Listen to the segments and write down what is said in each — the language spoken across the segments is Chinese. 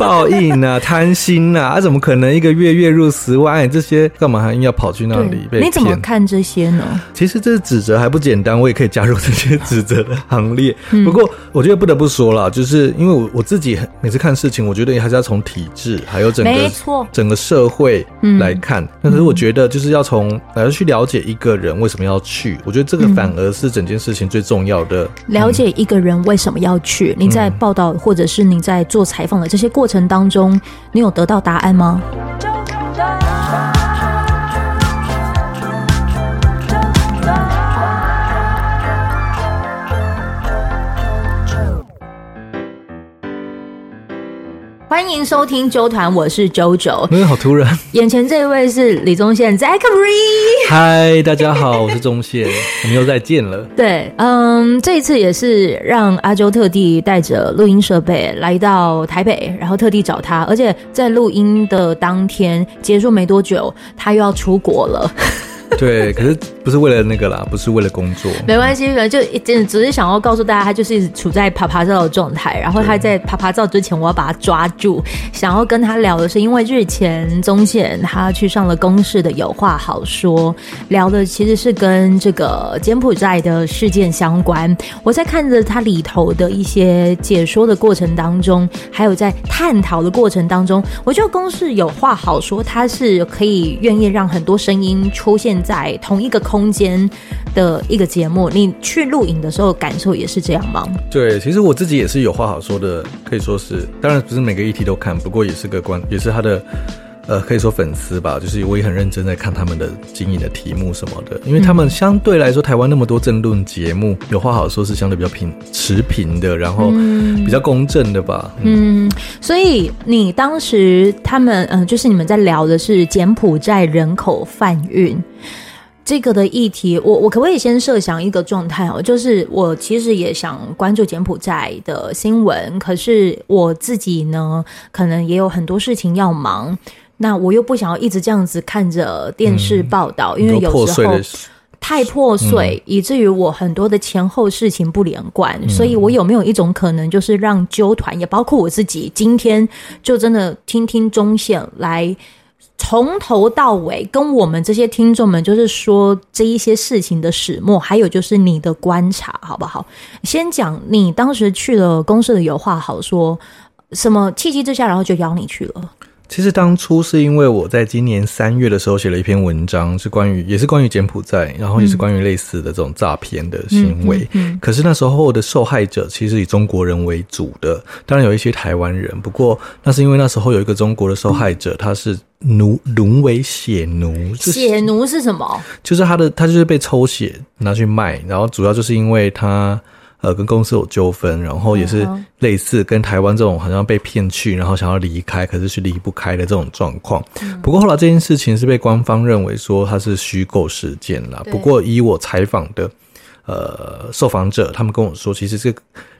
报应啊，贪心啊，啊，怎么可能一个月月入十万？这些干嘛还硬要跑去那里被？你怎么看这些呢？其实这指责还不简单，我也可以加入这些指责的行列。嗯、不过我觉得不得不说了，就是因为我我自己每次看事情，我觉得还是要从体制还有整个整个社会来看。但、嗯、是我觉得就是要从来去了解一个人为什么要去，我觉得这个反而是整件事情最重要的。嗯、了解一个人为什么要去，你在报道或者是你在做采访的这些过程程当中，你有得到答案吗？欢迎收听周团，我是 JoJo。嗯，好突然。眼前这位是李宗宪，Zachary。嗨，大家好，我是宗宪，我们又再见了。对，嗯，这一次也是让阿周特地带着录音设备来到台北，然后特地找他，而且在录音的当天结束没多久，他又要出国了。对，可是不是为了那个啦，不是为了工作，没关系，反正就只只是想要告诉大家，他就是处在啪啪照的状态。然后他在啪啪照之前，我要把他抓住，想要跟他聊的是，因为日前宗宪他去上了公视的有话好说，聊的其实是跟这个柬埔寨的事件相关。我在看着他里头的一些解说的过程当中，还有在探讨的过程当中，我觉得公视有话好说，他是可以愿意让很多声音出现。在同一个空间的一个节目，你去录影的时候感受也是这样吗？对，其实我自己也是有话好说的，可以说是，当然不是每个议题都看，不过也是个观，也是他的。呃，可以说粉丝吧，就是我也很认真在看他们的经营的题目什么的，因为他们相对来说，台湾那么多政论节目，有话好说是相对比较平持平的，然后比较公正的吧。嗯，嗯，所以你当时他们，嗯、呃，就是你们在聊的是柬埔寨人口贩运这个的议题，我我可不可以先设想一个状态哦？就是我其实也想关注柬埔寨的新闻，可是我自己呢，可能也有很多事情要忙。那我又不想要一直这样子看着电视报道，嗯、因为有时候太破碎，嗯、以至于我很多的前后事情不连贯。嗯、所以我有没有一种可能，就是让纠团，也包括我自己，今天就真的听听中线来从头到尾跟我们这些听众们，就是说这一些事情的始末，还有就是你的观察，好不好？先讲你当时去了公司的有话好说，什么契机之下，然后就邀你去了。其实当初是因为我在今年三月的时候写了一篇文章，是关于也是关于柬埔寨，然后也是关于类似的这种诈骗的行为。嗯嗯嗯、可是那时候的受害者其实以中国人为主的，当然有一些台湾人。不过那是因为那时候有一个中国的受害者，他是奴沦为血奴。血奴是什么？就是他的他就是被抽血拿去卖，然后主要就是因为他。呃，跟公司有纠纷，然后也是类似跟台湾这种好像被骗去，然后想要离开，可是是离不开的这种状况。不过后来这件事情是被官方认为说它是虚构事件啦。不过以我采访的呃受访者，他们跟我说，其实这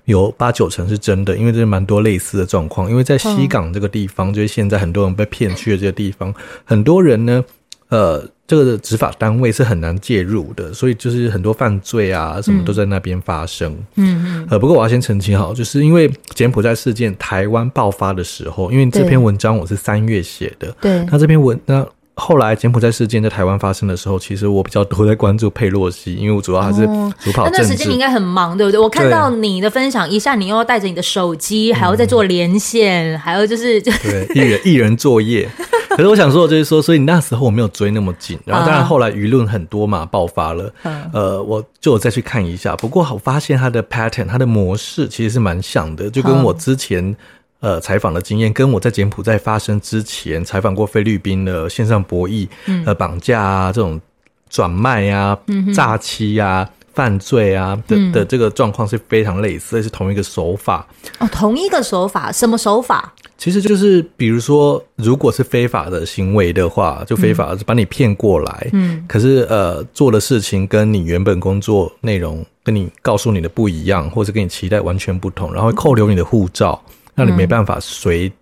有八九成是真的，因为这是蛮多类似的状况。因为在西港这个地方，就是现在很多人被骗去的这个地方，很多人呢，呃。这个的执法单位是很难介入的，所以就是很多犯罪啊什么都在那边发生。嗯嗯。呃，不过我要先澄清哈，就是因为柬埔寨事件台湾爆发的时候，因为这篇文章我是三月写的。对。那这篇文那后来柬埔寨事件在台湾发生的时候，其实我比较多在关注佩洛西，因为我主要还是主跑政治。那段时间你应该很忙，对不对？我看到你的分享，一下你又要带着你的手机，还要再做连线，还有就是 就对艺人艺人作业。可是我想说的就是说，所以那时候我没有追那么紧，然后当然后来舆论很多嘛，爆发了，呃，我就我再去看一下。不过我发现它的 pattern，它的模式其实是蛮像的，就跟我之前呃采访的经验，跟我在柬埔寨发生之前采访过菲律宾的线上博弈、呃绑架啊这种转卖啊、诈欺啊。犯罪啊的的这个状况是非常类似，是同一个手法哦，同一个手法，什么手法？其实就是比如说，如果是非法的行为的话，就非法，把你骗过来，嗯，可是呃，做的事情跟你原本工作内容跟你告诉你的不一样，或者跟你期待完全不同，然后扣留你的护照，让你没办法随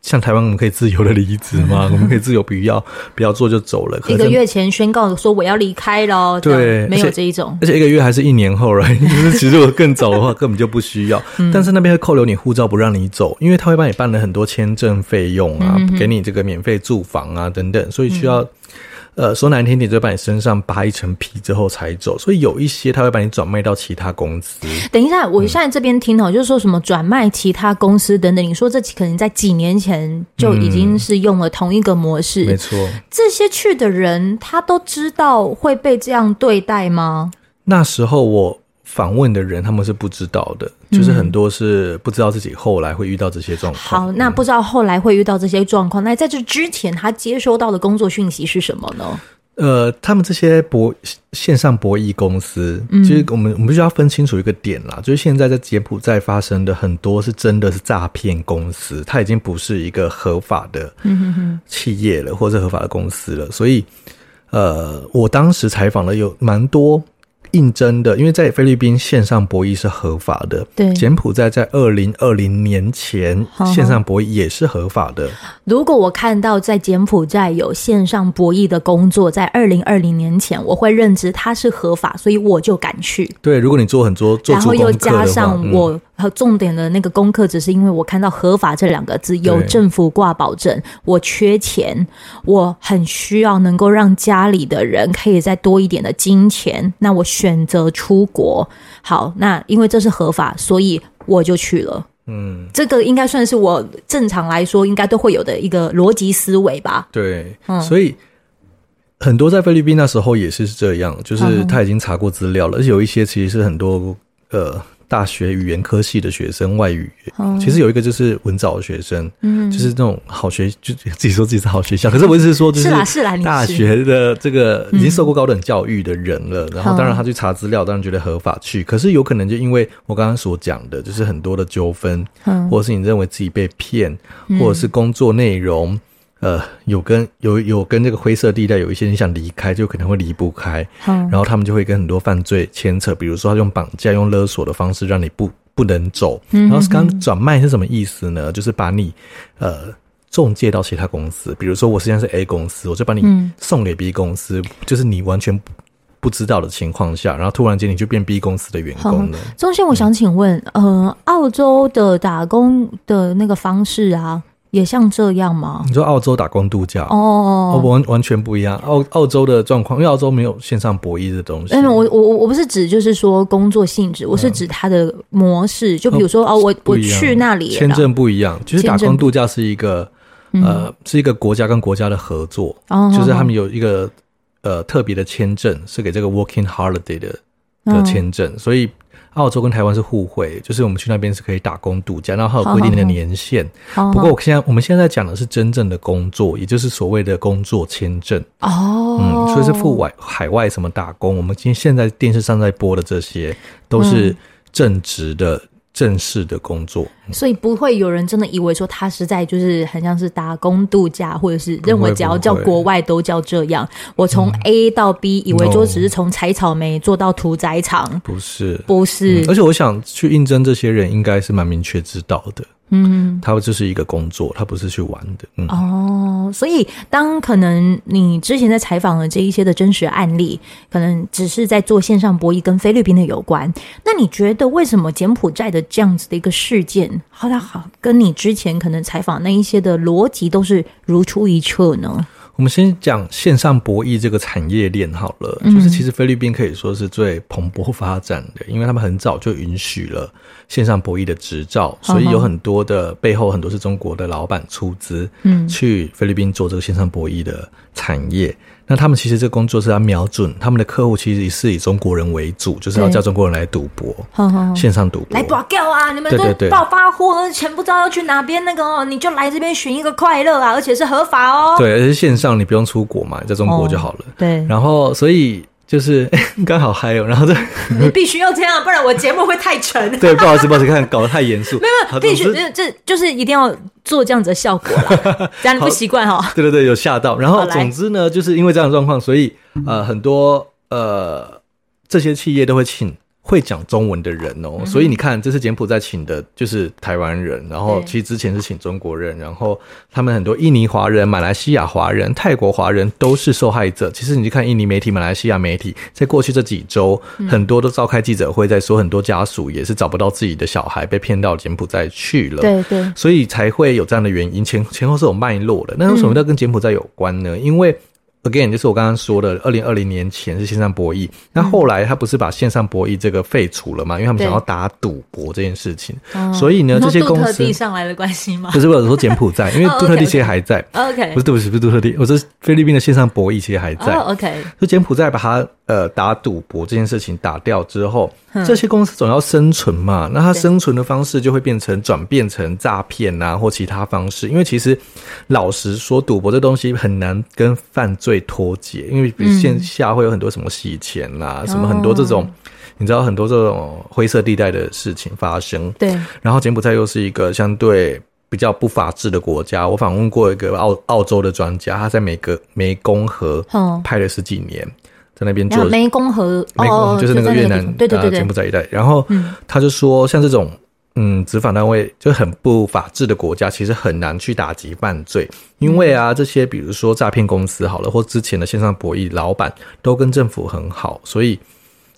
像台湾，我们可以自由的离职嘛？我们可以自由不要不要做就走了。一个月前宣告说我要离开了，对，没有这一种，而且一个月还是一年后了，就是其实我更早的话根本就不需要，嗯、但是那边会扣留你护照不让你走，因为他会帮你办了很多签证费用啊，嗯、给你这个免费住房啊等等，所以需要。呃，说难听点，就把你身上扒一层皮之后才走，所以有一些他会把你转卖到其他公司。等一下，我现在这边听哦，嗯、就是说什么转卖其他公司等等，你说这可能在几年前就已经是用了同一个模式，嗯、没错。这些去的人，他都知道会被这样对待吗？那时候我。访问的人他们是不知道的，就是很多是不知道自己后来会遇到这些状况。好，那不知道后来会遇到这些状况，那在这之前他接收到的工作讯息是什么呢？呃，他们这些博线上博弈公司，其实我们我们必须要分清楚一个点啦，就是现在在柬埔寨发生的很多是真的是诈骗公司，它已经不是一个合法的企业了，或者合法的公司了。所以，呃，我当时采访了有蛮多。应征的，因为在菲律宾线上博弈是合法的。对，柬埔寨在二零二零年前线上博弈也是合法的。如果我看到在柬埔寨有线上博弈的工作，在二零二零年前，我会认知它是合法，所以我就敢去。对，如果你做很多做，然后又加上我重点的那个功课，只是因为我看到合法这两个字，有政府挂保证，我缺钱，我很需要能够让家里的人可以再多一点的金钱，那我。选择出国，好，那因为这是合法，所以我就去了。嗯，这个应该算是我正常来说应该都会有的一个逻辑思维吧。对，嗯，所以很多在菲律宾那时候也是这样，就是他已经查过资料了，而且有一些其实是很多呃。大学语言科系的学生，外语其实有一个就是文藻的学生，嗯，就是那种好学，就自己说自己是好学校。可是我意思是说，就是大学的这个已经受过高等教育的人了，然后当然他去查资料，当然觉得合法去。可是有可能就因为我刚刚所讲的，就是很多的纠纷，或者是你认为自己被骗，或者是工作内容。呃，有跟有有跟这个灰色地带，有一些人想离开，就可能会离不开。嗯，然后他们就会跟很多犯罪牵扯，比如说他用绑架、用勒索的方式让你不不能走。然后刚转卖是什么意思呢？就是把你呃中介到其他公司，比如说我实际上是 A 公司，我就把你送给 B 公司，就是你完全不知道的情况下，然后突然间你就变 B 公司的员工了。宗宪，我想请问，呃，澳洲的打工的那个方式啊？也像这样吗？你说澳洲打工度假哦，完完全不一样。澳澳洲的状况，因为澳洲没有线上博弈的东西。嗯，我我我不是指就是说工作性质，我是指它的模式。嗯、就比如说哦，我我去那里，签证不一样。就是打工度假是一个呃，是一个国家跟国家的合作，嗯、就是他们有一个呃特别的签证，是给这个 working holiday 的的签证，嗯、所以。澳洲跟台湾是互惠，就是我们去那边是可以打工度假，然后还有规定的年限。好好不过我现在我们现在讲的是真正的工作，也就是所谓的工作签证。哦，嗯，所以是赴外海外什么打工，我们今天现在电视上在播的这些都是正职的。嗯正式的工作，所以不会有人真的以为说他是在就是很像是打工度假，或者是认为只要叫国外都叫这样。我从 A 到 B，以为说只是从采草莓做到屠宰场，不是，不是。而且我想去应征这些人，应该是蛮明确知道的。嗯，他就是一个工作，他不是去玩的。嗯、哦，所以当可能你之前在采访的这一些的真实案例，可能只是在做线上博弈跟菲律宾的有关，那你觉得为什么柬埔寨的这样子的一个事件，好它好跟你之前可能采访那一些的逻辑都是如出一辙呢？我们先讲线上博弈这个产业链好了，就是其实菲律宾可以说是最蓬勃发展的，因为他们很早就允许了线上博弈的执照，所以有很多的背后很多是中国的老板出资，嗯，去菲律宾做这个线上博弈的产业。那他们其实这个工作是要瞄准他们的客户，其实是以中国人为主，就是要叫中国人来赌博，线上赌博来赌掉啊！你们都暴发户，钱不知道要去哪边，那个哦你就来这边寻一个快乐啊，而且是合法哦。对，而且线上你不用出国嘛，在中国就好了。对，然后所以。就是 刚好嗨哦，然后这你必须要这样，不然我节目会太沉。对，不好意思，不好意思，看搞得太严肃。没有，必须这这就是一定要做这样子的效果啦，这样你不习惯哈。对对对，有吓到。然后总之呢，就是因为这样的状况，所以呃很多呃这些企业都会请会讲中文的人哦、喔，所以你看，这次柬埔寨请的就是台湾人，然后其实之前是请中国人，然后他们很多印尼华人、马来西亚华人、泰国华人都是受害者。其实你去看印尼媒体、马来西亚媒体，在过去这几周，很多都召开记者会，在说很多家属也是找不到自己的小孩，被骗到柬埔寨去了。对对，所以才会有这样的原因，前前后是有脉络的。那为什么要跟柬埔寨有关呢？因为 Again，就是我刚刚说的，二零二零年前是线上博弈，那后来他不是把线上博弈这个废除了嘛？因为他们想要打赌博这件事情，所以呢，这些公司上来的关系吗？不是，我有说柬埔寨，因为杜特地其实还在。OK，不是，不起，不是杜特地，我说菲律宾的线上博弈其实还在。OK，就柬埔寨把它呃打赌博这件事情打掉之后，这些公司总要生存嘛，那它生存的方式就会变成转变成诈骗啊或其他方式，因为其实老实说，赌博这东西很难跟犯罪脱节。因为比如线下会有很多什么洗钱啦，嗯、什么很多这种，哦、你知道很多这种灰色地带的事情发生。对，然后柬埔寨又是一个相对比较不法治的国家。我访问过一个澳澳洲的专家，他在美国湄公河拍了十几年，哦、在那边做湄公河，湄公河就是那个越南对对对柬埔寨一带。然后他就说，像这种。嗯，执法单位就很不法治的国家，其实很难去打击犯罪，因为啊，这些比如说诈骗公司好了，或之前的线上博弈老板都跟政府很好，所以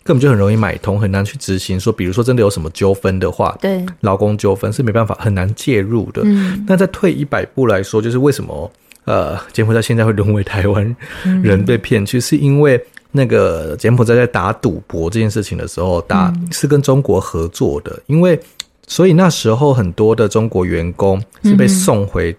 根本就很容易买通，很难去执行。说，比如说真的有什么纠纷的话，对，劳工纠纷是没办法很难介入的。嗯，那再退一百步来说，就是为什么呃，柬埔寨现在会沦为台湾人被骗去，是因为那个柬埔寨在打赌博这件事情的时候，打是跟中国合作的，因为。所以那时候很多的中国员工是被送回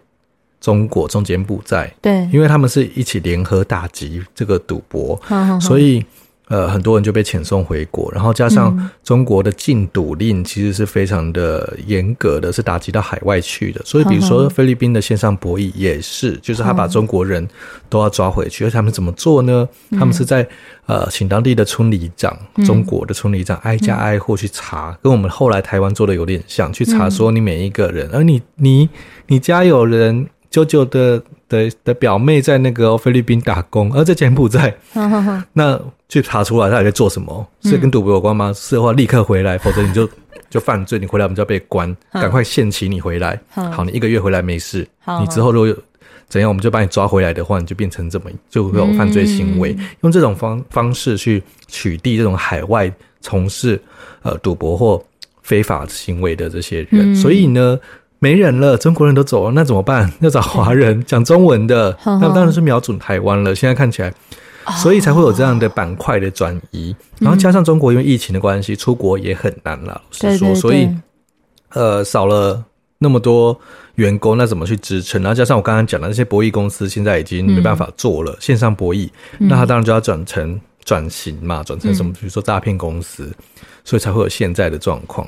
中国，中柬埔寨，对，因为他们是一起联合打击这个赌博，所以。呃，很多人就被遣送回国，然后加上中国的禁赌令，其实是非常的严格的，是打击到海外去的。所以，比如说菲律宾的线上博弈也是，就是他把中国人都要抓回去。而他们怎么做呢？他们是在呃，请当地的村里长，中国的村里长挨家挨户去查，跟我们后来台湾做的有点像，去查说你每一个人，而你你你家有人。舅舅的的的表妹在那个菲律宾打工，而在柬埔寨，那去查出来他在做什么，是跟赌博有关吗？是的话，立刻回来，否则你就就犯罪，你回来我们就要被关，赶快限期你回来。好，你一个月回来没事，你之后如果有怎样，我们就把你抓回来的话，你就变成怎么就会有犯罪行为，用这种方方式去取缔这种海外从事呃赌博或非法行为的这些人，所以呢。没人了，中国人都走了，那怎么办？要找华人讲中文的，那当然是瞄准台湾了。现在看起来，所以才会有这样的板块的转移，然后加上中国因为疫情的关系，出国也很难了。是说，所以呃少了那么多员工，那怎么去支撑？然后加上我刚刚讲的那些博弈公司，现在已经没办法做了线上博弈，那他当然就要转成转型嘛，转成什么？比如说诈骗公司。所以才会有现在的状况。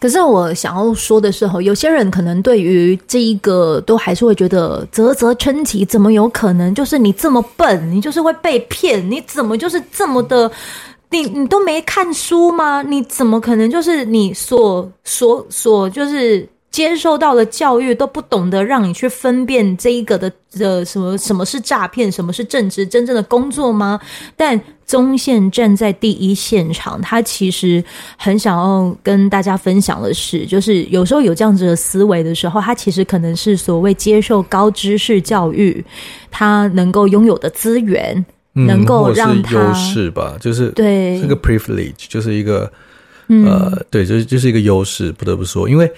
可是我想要说的是，哈，有些人可能对于这一个都还是会觉得啧啧称奇，怎么有可能？就是你这么笨，你就是会被骗？你怎么就是这么的？你你都没看书吗？你怎么可能就是你所所所就是？接受到的教育都不懂得让你去分辨这一个的的什么什么是诈骗，什么是正职真正的工作吗？但宗宪站在第一现场，他其实很想要跟大家分享的是，就是有时候有这样子的思维的时候，他其实可能是所谓接受高知识教育，他能够拥有的资源，嗯、能够让他优势吧，就是对这个 privilege 就是一个呃，对，就是就是一个优势，不得不说，因为。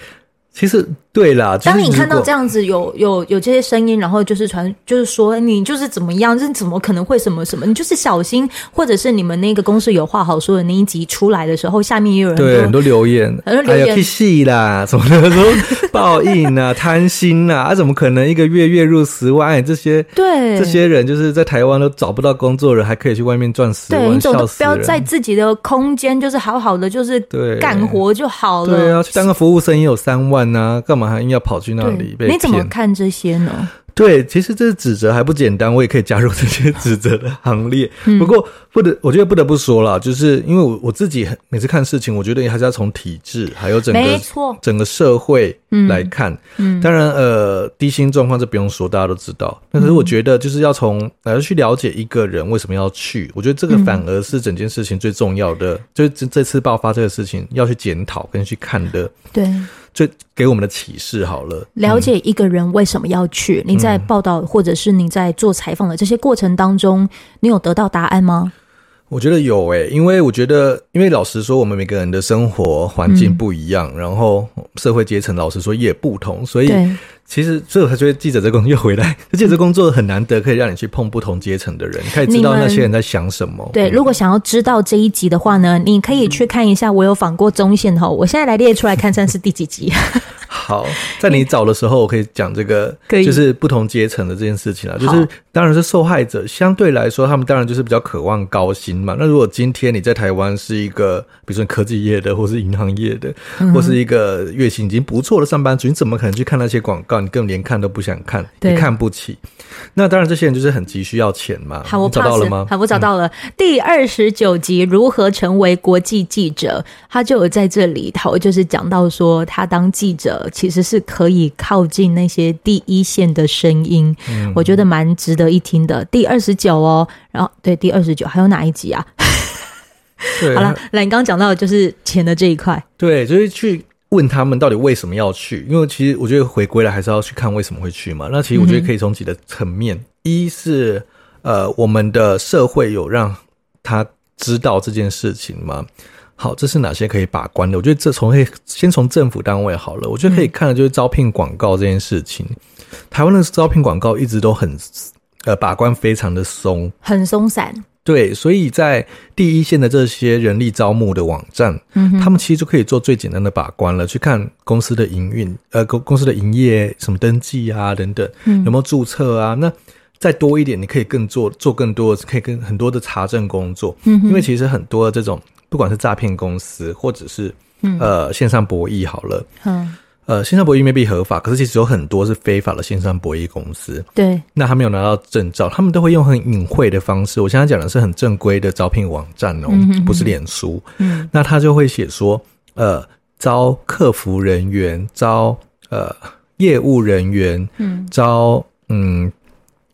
其实对啦，当你看到这样子有有有这些声音，然后就是传，就是说你就是怎么样，这怎么可能会什么什么？你就是小心，或者是你们那个公司有话好说的那一集出来的时候，下面也有人对很多留言，很多留言，哎呀，屁戏啦，什么的说报应啊，贪心呐，啊，怎么可能一个月月入十万？哎，这些对这些人就是在台湾都找不到工作人，还可以去外面赚十万，笑死人！不要在自己的空间，就是好好的，就是对干活就好了。对啊，去当个服务生也有三万。那干嘛还硬要跑去那里被骗？你怎么看这些呢？对，其实这是指责还不简单，我也可以加入这些指责的行列。嗯、不过不得，我觉得不得不说了，就是因为我我自己每次看事情，我觉得还是要从体制还有整个没错整个社会来看。嗯，当然呃，低薪状况这不用说，大家都知道。但是我觉得就是要从来去了解一个人为什么要去，我觉得这个反而是整件事情最重要的。嗯、就是这这次爆发这个事情要去检讨跟去看的。对。最给我们的启示好了，了解一个人为什么要去。嗯、你在报道或者是你在做采访的这些过程当中，你有得到答案吗？我觉得有诶、欸，因为我觉得，因为老实说，我们每个人的生活环境不一样，嗯、然后社会阶层老实说也不同，所以。其实，所以我才觉得记者这工作又回来。记者工作很难得，可以让你去碰不同阶层的人，可以知道那些人在想什么。对，如果想要知道这一集的话呢，你可以去看一下。我有访过中线哈，我现在来列出来看，看是第几集。好，在你找的时候，我可以讲这个，就是不同阶层的这件事情啊。就是当然是受害者，相对来说，他们当然就是比较渴望高薪嘛。那如果今天你在台湾是一个，比如说科技业的，或是银行业的，或是一个月薪已经不错的上班族，你怎么可能去看那些广告？你更连看都不想看，你看不起。那当然，这些人就是很急需要钱嘛。好，我找到了吗？好，我找到了。嗯、第二十九集如何成为国际记者，他就有在这里头，就是讲到说，他当记者其实是可以靠近那些第一线的声音。嗯，我觉得蛮值得一听的。第二十九哦，然后对，第二十九还有哪一集啊？对 好了，来，你刚刚讲到的就是钱的这一块。对，就是去。问他们到底为什么要去？因为其实我觉得回归了还是要去看为什么会去嘛。那其实我觉得可以从几个层面：嗯、一是呃，我们的社会有让他知道这件事情吗？好，这是哪些可以把关的？我觉得这从可以先从政府单位好了。我觉得可以看的就是招聘广告这件事情。嗯、台湾的招聘广告一直都很呃把关非常的松，很松散。对，所以在第一线的这些人力招募的网站，嗯，他们其实就可以做最简单的把关了，去看公司的营运，呃，公公司的营业什么登记啊等等，嗯，有没有注册啊？那再多一点，你可以更做做更多，可以跟很多的查证工作，嗯，因为其实很多这种不管是诈骗公司或者是呃线上博弈，好了，嗯。呃，线上博弈未必合法，可是其实有很多是非法的线上博弈公司。对，那他没有拿到证照，他们都会用很隐晦的方式。我现在讲的是很正规的招聘网站哦，嗯、哼哼不是脸书。嗯，那他就会写说，呃，招客服人员，招呃业务人员，嗯，招嗯。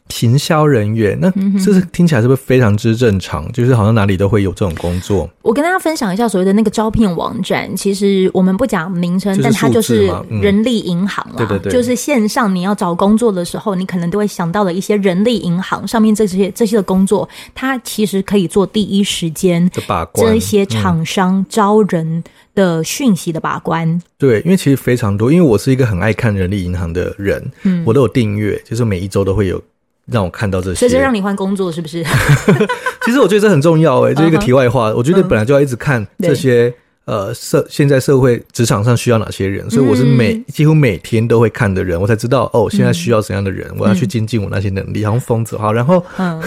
行销人员，那这是听起来是不是非常之正常？就是好像哪里都会有这种工作。我跟大家分享一下所谓的那个招聘网站，其实我们不讲名称，但它就是人力银行啦。嗯、对对对，就是线上你要找工作的时候，你可能都会想到的一些人力银行上面这些这些的工作，它其实可以做第一时间的把关，这些厂商招人的讯息的把关。嗯、对，因为其实非常多，因为我是一个很爱看人力银行的人，嗯，我都有订阅，就是每一周都会有。让我看到这些，所以是让你换工作是不是？其实我觉得这很重要诶、欸，就一个题外话。Uh huh. 我觉得本来就要一直看这些、uh. 呃社现在社会职场上需要哪些人，所以我是每、嗯、几乎每天都会看的人，我才知道哦，现在需要怎样的人，嗯、我要去精进我那些能力，好像疯子哈。然后，嗯，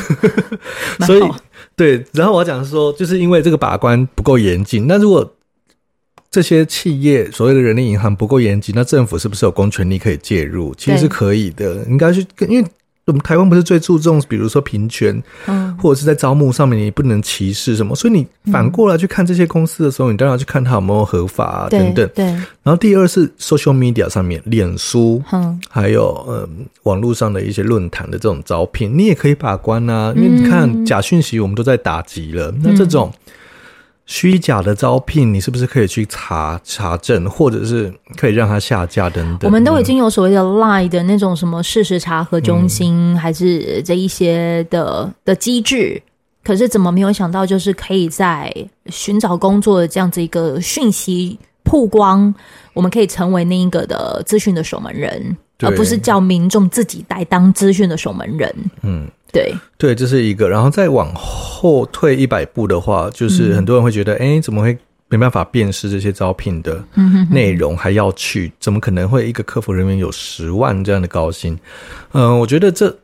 所以对，然后我要讲说，就是因为这个把关不够严谨，那如果这些企业所谓的人力银行不够严谨，那政府是不是有公权力可以介入？其实是可以的，对应该去因为。我们台湾不是最注重，比如说平权，嗯，或者是在招募上面你不能歧视什么，所以你反过来去看这些公司的时候，你当然要去看它有没有合法啊，等等。对。然后第二是 social media 上面，脸书，嗯，还有嗯网络上的一些论坛的这种招聘，你也可以把关啊，因为你看假讯息我们都在打击了，那这种。虚假的招聘，你是不是可以去查查证，或者是可以让它下架等等？我们都已经有所谓的 Line 的那种什么事实查核中心，嗯、还是这一些的的机制，可是怎么没有想到，就是可以在寻找工作的这样子一个讯息曝光，我们可以成为那一个的资讯的守门人，而不是叫民众自己来当资讯的守门人。嗯。对对，这是一个。然后再往后退一百步的话，就是很多人会觉得，哎、嗯，怎么会没办法辨识这些招聘的内容，还要去？怎么可能会一个客服人员有十万这样的高薪？嗯、呃，我觉得这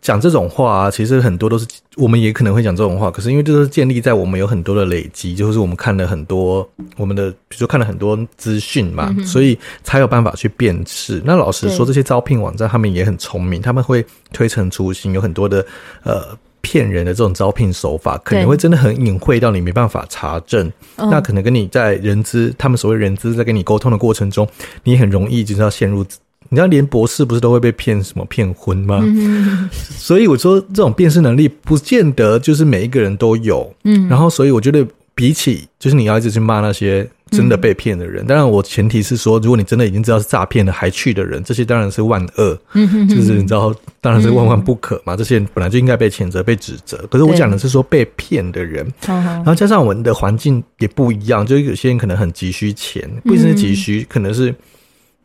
讲这种话啊，其实很多都是我们也可能会讲这种话，可是因为这都是建立在我们有很多的累积，就是我们看了很多我们的，比如说看了很多资讯嘛，嗯、所以才有办法去辨识。那老实说，这些招聘网站他们也很聪明，他们会推陈出新，有很多的呃。骗人的这种招聘手法，可能会真的很隐晦到你没办法查证。那可能跟你在人资，他们所谓人资在跟你沟通的过程中，你很容易就是要陷入。你知道，连博士不是都会被骗什么骗婚吗？嗯、所以我说，这种辨识能力不见得就是每一个人都有。嗯，然后所以我觉得，比起就是你要一直去骂那些。真的被骗的人，当然我前提是说，如果你真的已经知道是诈骗的还去的人，这些当然是万恶，嗯就是你知道，当然是万万不可嘛。这些人本来就应该被谴责、被指责。可是我讲的是说被骗的人，然后加上我们的环境也不一样，就有些人可能很急需钱，不一定是急需，可能是。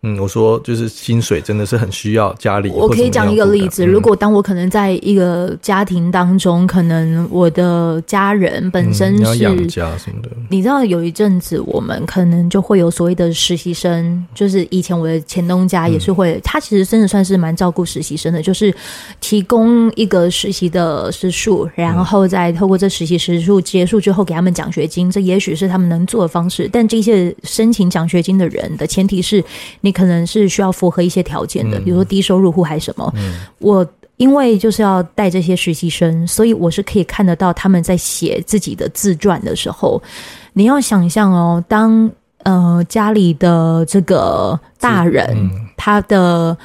嗯，我说就是薪水真的是很需要家里。我可以讲一个例子，如果当我可能在一个家庭当中，可能我的家人本身是养家什么的，你知道有一阵子我们可能就会有所谓的实习生，就是以前我的前东家也是会，他其实真的算是蛮照顾实习生的，就是提供一个实习的时数，然后再透过这实习时数结束之后给他们奖学金，这也许是他们能做的方式。但这些申请奖学金的人的前提是你。可能是需要符合一些条件的，比如说低收入户还是什么。嗯、我因为就是要带这些实习生，所以我是可以看得到他们在写自己的自传的时候，你要想象哦，当呃家里的这个大人，嗯、他的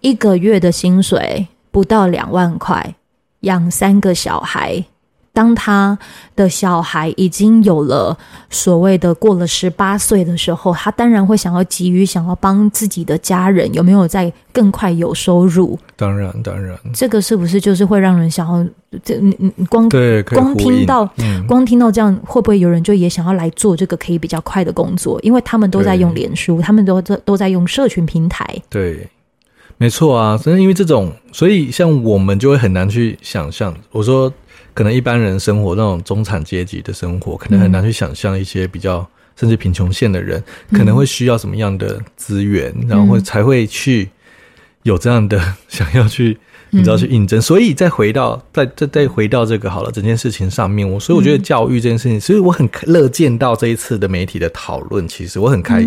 一个月的薪水不到两万块，养三个小孩。当他的小孩已经有了所谓的过了十八岁的时候，他当然会想要急于想要帮自己的家人有没有在更快有收入。当然，当然，这个是不是就是会让人想要？这你你光对光听到、嗯、光听到这样，会不会有人就也想要来做这个可以比较快的工作？因为他们都在用脸书，他们都在都在用社群平台。对，没错啊，真的因为这种，所以像我们就会很难去想象。我说。可能一般人生活那种中产阶级的生活，可能很难去想象一些比较甚至贫穷线的人可能会需要什么样的资源，然后才会去有这样的 想要去。你知道去应征，所以再回到再再再回到这个好了，整件事情上面，我所以我觉得教育这件事情，所以我很乐见到这一次的媒体的讨论。其实我很开，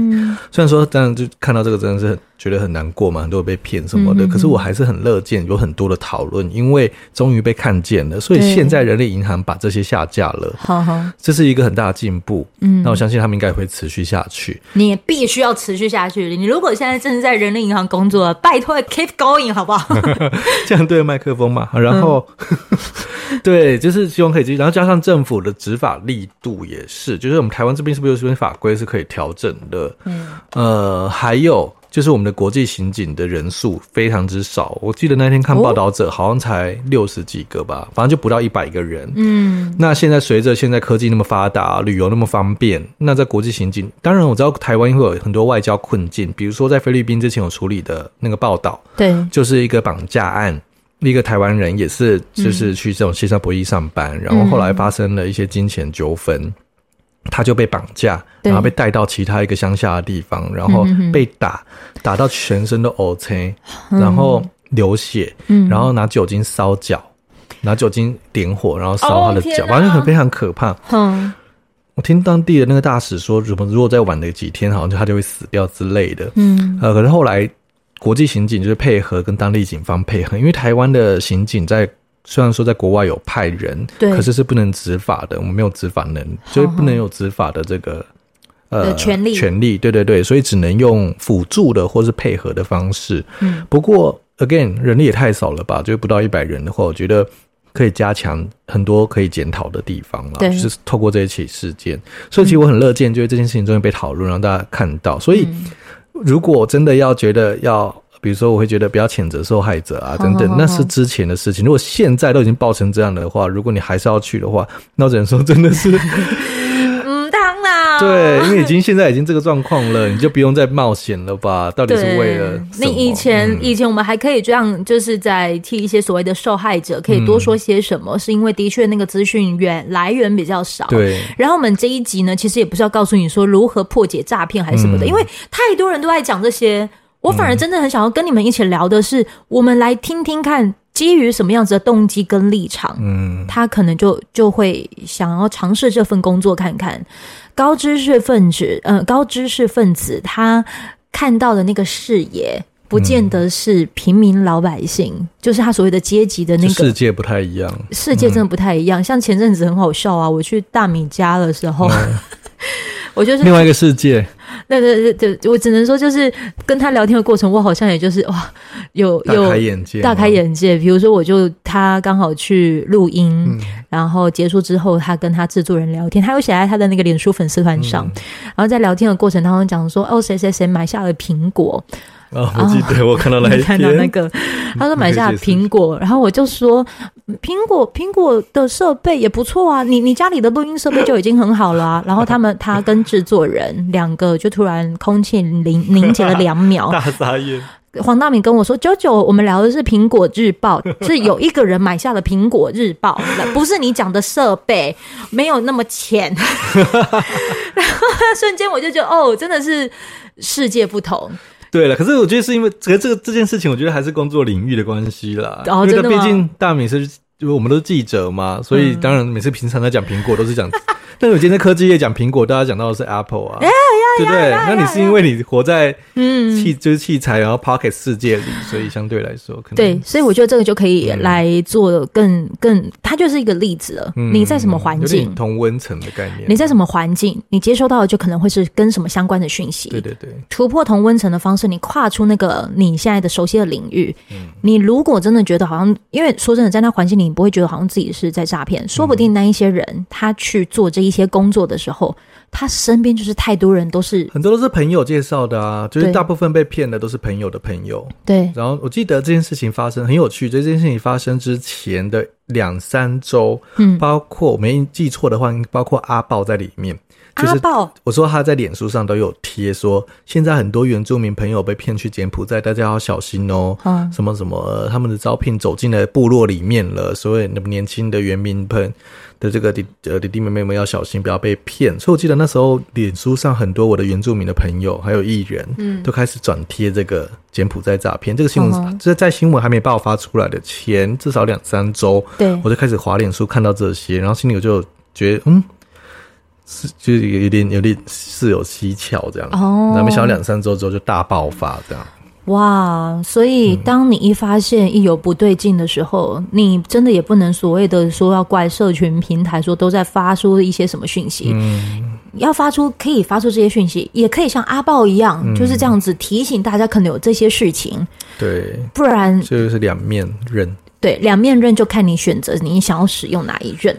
虽然说当然就看到这个真的是觉得很难过嘛，很多人被骗什么的，可是我还是很乐见有很多的讨论，因为终于被看见了。所以现在人力银行把这些下架了，好好，这是一个很大的进步。嗯，那我相信他们应该会持续下去。你也必须要持续下去。你如果现在正是在人力银行工作，拜托 keep going 好不好？对麦克风嘛，然后、嗯、对，就是希望可以继续，然后加上政府的执法力度也是，就是我们台湾这边是不是有什么法规是可以调整的？嗯，呃，还有就是我们的国际刑警的人数非常之少，我记得那天看报道者好像才六十几个吧，反正就不到一百个人。嗯，那现在随着现在科技那么发达，旅游那么方便，那在国际刑警，当然我知道台湾会有很多外交困境，比如说在菲律宾之前有处理的那个报道，对，就是一个绑架案。一个台湾人也是，就是去这种线上博弈上班，嗯、然后后来发生了一些金钱纠纷，嗯、他就被绑架，然后被带到其他一个乡下的地方，然后被打，嗯、打到全身都乌青，然后流血，嗯、然后拿酒精烧脚，拿酒精点火，然后烧他的脚，反正很非常可怕。嗯，我听当地的那个大使说，如果如果再晚了几天，好像就他就会死掉之类的。嗯，呃，可是后来。国际刑警就是配合跟当地警方配合，因为台湾的刑警在虽然说在国外有派人，对，可是是不能执法的，我们没有执法能，所以不能有执法的这个呃权利。权利，对对对，所以只能用辅助的或是配合的方式。嗯，不过 again 人力也太少了吧，就不到一百人的话，我觉得可以加强很多可以检讨的地方了，对。就是透过这一起事件，所以其实我很乐见，就是这件事情终于被讨论，让大家看到，所以。嗯。如果真的要觉得要，比如说我会觉得不要谴责受害者啊等等，那是之前的事情。如果现在都已经爆成这样的话，如果你还是要去的话，那我只能说真的是。对，因为已经现在已经这个状况了，你就不用再冒险了吧？到底是为了？你以前、嗯、以前我们还可以这样，就是在替一些所谓的受害者可以多说些什么，嗯、是因为的确那个资讯源来源比较少。对。然后我们这一集呢，其实也不是要告诉你说如何破解诈骗还是什么的，嗯、因为太多人都在讲这些，我反而真的很想要跟你们一起聊的是，我们来听听看。基于什么样子的动机跟立场，嗯，他可能就就会想要尝试这份工作看看。高知识分子，呃，高知识分子他看到的那个视野，不见得是平民老百姓，嗯、就是他所谓的阶级的那个世界不太一样，世界真的不太一样。嗯、像前阵子很好笑啊，我去大米家的时候。嗯 我就是另外一个世界，对对对对，我只能说就是跟他聊天的过程，我好像也就是哇，有有大开眼界，大开眼界。比如说，我就他刚好去录音，嗯、然后结束之后，他跟他制作人聊天，他又写在他的那个脸书粉丝团上，嗯、然后在聊天的过程当中讲说，哦，谁谁谁买下了苹果。哦，我记得我看到那一看到那个，他说买下苹果，然后我就说苹果苹果的设备也不错啊，你你家里的录音设备就已经很好了啊。然后他们他跟制作人两个就突然空气凝凝结了两秒，大傻眼。黄大明跟我说：“九九，我们聊的是苹果日报，是有一个人买下了苹果日报，不是你讲的设备，没有那么浅。”然后瞬间我就觉得，哦，真的是世界不同。对了，可是我觉得是因为这个这个这件事情，我觉得还是工作领域的关系啦。哦，因为毕竟大米是，因为我们都是记者嘛，所以当然每次平常在讲苹果都是讲。但是我今天科技业讲苹果，大家讲到的是 Apple 啊，对不对？那你是因为你活在嗯器就是器材然后 Pocket 世界里，所以相对来说可能对，所以我觉得这个就可以来做更更，它就是一个例子了。你在什么环境？同温层的概念。你在什么环境？你接收到的就可能会是跟什么相关的讯息。对对对，突破同温层的方式，你跨出那个你现在的熟悉的领域。你如果真的觉得好像，因为说真的，在那环境里，你不会觉得好像自己是在诈骗，说不定那一些人他去做这一。一些工作的时候，他身边就是太多人，都是很多都是朋友介绍的啊，就是大部分被骗的都是朋友的朋友。对，然后我记得这件事情发生很有趣，在这件事情发生之前的两三周，嗯，包括我没记错的话，包括阿豹在里面。就是我说他在脸书上都有贴说，现在很多原住民朋友被骗去柬埔寨，大家要小心哦。嗯，什么什么，他们的招聘走进了部落里面了，所以年轻的原民朋的这个弟呃弟弟妹妹们要小心，不要被骗。所以我记得那时候脸书上很多我的原住民的朋友还有艺人，嗯，都开始转贴这个柬埔寨诈骗。这个新闻这在新闻还没爆发出来的前至少两三周，对，我就开始滑脸书看到这些，然后心里我就觉得嗯。是，就是有点有点事有蹊跷这样哦，那没想到两三周之后就大爆发这样。哇！所以当你一发现一有不对劲的时候，嗯、你真的也不能所谓的说要怪社群平台，说都在发出一些什么讯息。嗯，要发出可以发出这些讯息，也可以像阿豹一样，嗯、就是这样子提醒大家可能有这些事情。对，不然这就是两面刃。对，两面刃就看你选择你想要使用哪一刃。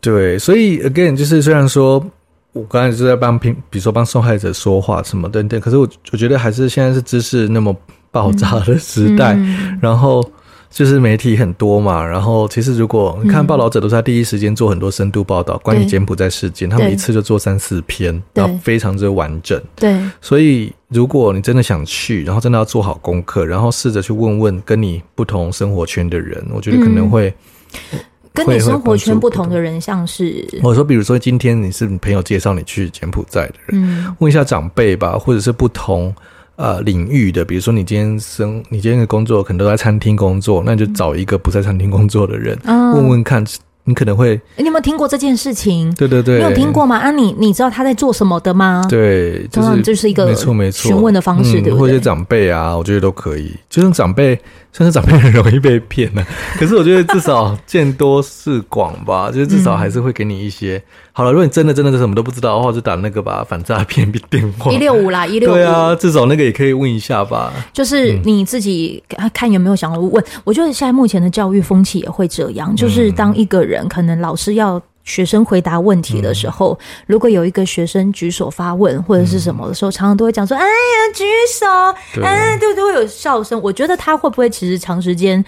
对，所以 again 就是虽然说我刚才是在帮平，比如说帮受害者说话什么等等，可是我我觉得还是现在是知识那么爆炸的时代，嗯、然后就是媒体很多嘛，然后其实如果你看报道者都是在第一时间做很多深度报道，关于柬埔寨事件，他们一次就做三四篇，然后非常之完整。对，所以如果你真的想去，然后真的要做好功课，然后试着去问问跟你不同生活圈的人，我觉得可能会。嗯跟你生活圈不同的人，像是我说，比如说今天你是你朋友介绍你去柬埔寨的人，嗯，问一下长辈吧，或者是不同呃领域的，比如说你今天生你今天的工作可能都在餐厅工作，那你就找一个不在餐厅工作的人，嗯，问问看。你可能会，你有没有听过这件事情？对对对，你有听过吗？啊你，你你知道他在做什么的吗？对，就是就是一个没错没错询问的方式，对不对？或者长辈啊，我觉得都可以。就是长辈，虽然长辈很容易被骗呢，可是我觉得至少见多识广吧，就是至少还是会给你一些。好了，如果你真的真的是什么都不知道的话，就打那个吧，反诈骗电话一六五啦，一六五。对啊，至少那个也可以问一下吧。就是你自己看有没有想要问。我觉得现在目前的教育风气也会这样，就是当一个人可能老师要学生回答问题的时候，如果有一个学生举手发问或者是什么的时候，常常都会讲说：“哎呀，举手，哎，对，都会有笑声。”我觉得他会不会其实长时间，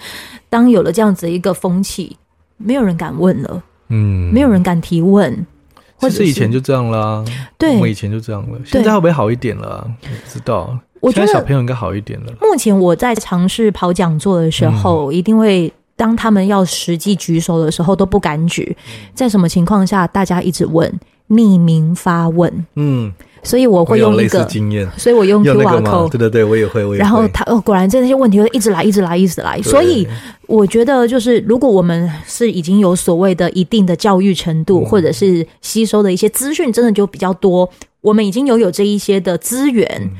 当有了这样子一个风气，没有人敢问了，嗯，没有人敢提问。或者是以前就这样啦，对，我们以前就这样了。现在会不会好一点了？我不知道。我觉得小朋友应该好一点了。目前我在尝试跑讲座的时候，一定会当他们要实际举手的时候都不敢举。在什么情况下大家一直问？匿名发问。嗯，所以我会用一个经验，所以我用 QR code，对对对，我也会，我也会。然后他哦，果然这些问题会一直来，一直来，一直来。所以我觉得，就是如果我们是已经有所谓的一定的教育程度，嗯、或者是吸收的一些资讯，真的就比较多，我们已经拥有这一些的资源。嗯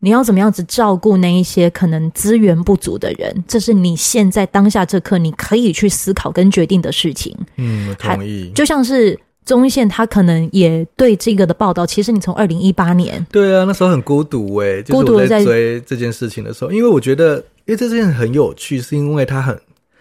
你要怎么样子照顾那一些可能资源不足的人？这是你现在当下这刻你可以去思考跟决定的事情。嗯，我同意。就像是钟宪，他可能也对这个的报道。其实你从二零一八年，对啊，那时候很孤独哎、欸，孤独在追这件事情的时候，因为我觉得，因为这件事很有趣，是因为它很，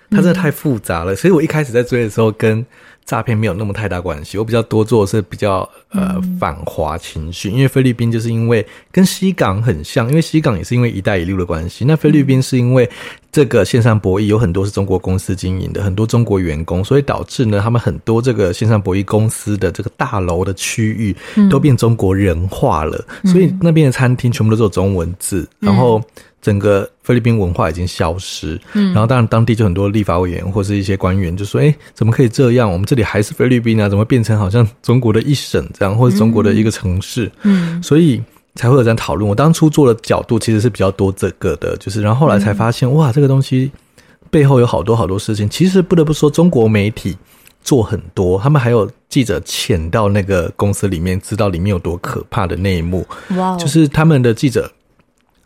它真的太复杂了，嗯、所以我一开始在追的时候跟。诈骗没有那么太大关系，我比较多做的是比较呃反华情绪，因为菲律宾就是因为跟西港很像，因为西港也是因为“一带一路”的关系，那菲律宾是因为这个线上博弈有很多是中国公司经营的，很多中国员工，所以导致呢，他们很多这个线上博弈公司的这个大楼的区域都变中国人化了，所以那边的餐厅全部都是有中文字，然后。整个菲律宾文化已经消失，嗯，然后当然当地就很多立法委员或是一些官员就说：“哎，怎么可以这样？我们这里还是菲律宾啊，怎么变成好像中国的一省这样，或者中国的一个城市？”嗯，所以才会有这样讨论。我当初做的角度其实是比较多这个的，就是然后后来才发现，哇，这个东西背后有好多好多事情。其实不得不说，中国媒体做很多，他们还有记者潜到那个公司里面，知道里面有多可怕的内幕。哇，就是他们的记者。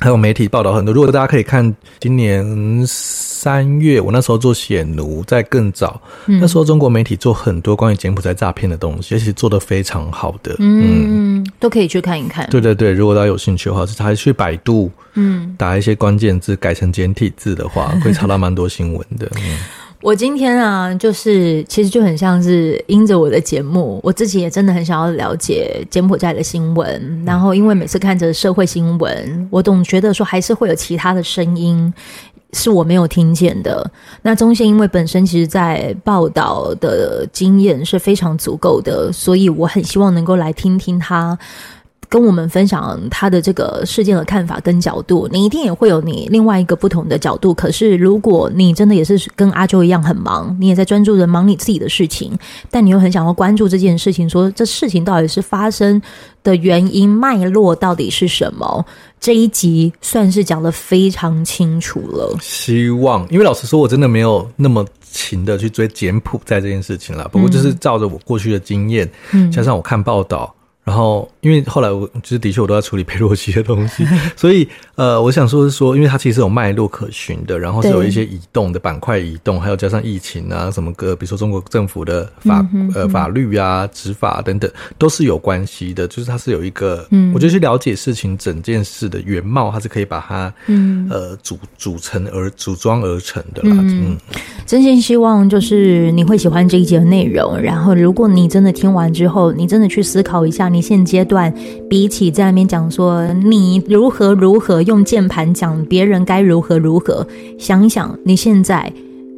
还有媒体报道很多，如果大家可以看今年三月，我那时候做血奴，在更早，嗯、那时候中国媒体做很多关于柬埔寨诈骗的东西，而且做的非常好的，嗯，嗯都可以去看一看。对对对，如果大家有兴趣的话，是还去百度，嗯，打一些关键字改成简体字的话，会查到蛮多新闻的。嗯我今天啊，就是其实就很像是因着我的节目，我自己也真的很想要了解柬埔寨的新闻。然后，因为每次看着社会新闻，我总觉得说还是会有其他的声音是我没有听见的。那中线因为本身其实在报道的经验是非常足够的，所以我很希望能够来听听他。跟我们分享他的这个事件的看法跟角度，你一定也会有你另外一个不同的角度。可是，如果你真的也是跟阿周一样很忙，你也在专注着忙你自己的事情，但你又很想要关注这件事情，说这事情到底是发生的原因脉络到底是什么？这一集算是讲的非常清楚了。希望，因为老实说，我真的没有那么勤的去追柬埔寨这件事情了。不过，就是照着我过去的经验，嗯，加上我看报道。然后，因为后来我就是的确我都在处理佩洛西的东西，所以呃，我想说是说，因为它其实有脉络可循的，然后是有一些移动的板块移动，还有加上疫情啊什么个，比如说中国政府的法呃法律啊、执法等等，都是有关系的。就是它是有一个，嗯，我觉得去了解事情整件事的原貌，它是可以把它嗯呃组组成而组装而成的啦。嗯，真心希望就是你会喜欢这一节的内容，然后如果你真的听完之后，你真的去思考一下。你现阶段比起在那边讲说你如何如何用键盘讲别人该如何如何，想一想你现在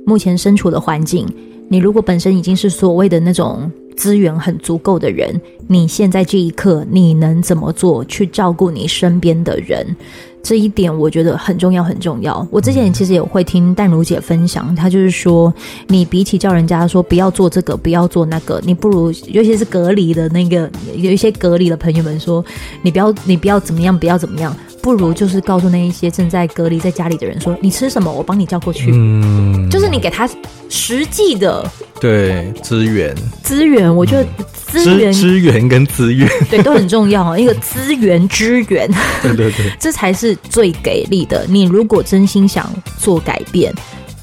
目前身处的环境，你如果本身已经是所谓的那种资源很足够的人，你现在这一刻你能怎么做去照顾你身边的人？这一点我觉得很重要，很重要。我之前其实也会听淡如姐分享，她就是说，你比起叫人家说不要做这个，不要做那个，你不如，尤其是隔离的那个，有一些隔离的朋友们说，你不要，你不要怎么样，不要怎么样，不如就是告诉那一些正在隔离在家里的人说，你吃什么，我帮你叫过去。嗯，就是你给他实际的对资源，资源，我觉得。资源、资源跟资源，对，都很重要。一个资源支援，对对对，这才是最给力的。你如果真心想做改变，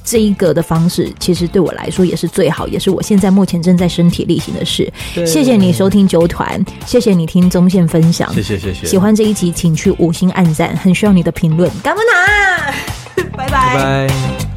这一个的方式，其实对我来说也是最好，也是我现在目前正在身体力行的事。对谢谢你收听九团，谢谢你听中线分享，谢谢谢谢。喜欢这一集，请去五星按赞，很需要你的评论。干不拿？拜拜拜拜。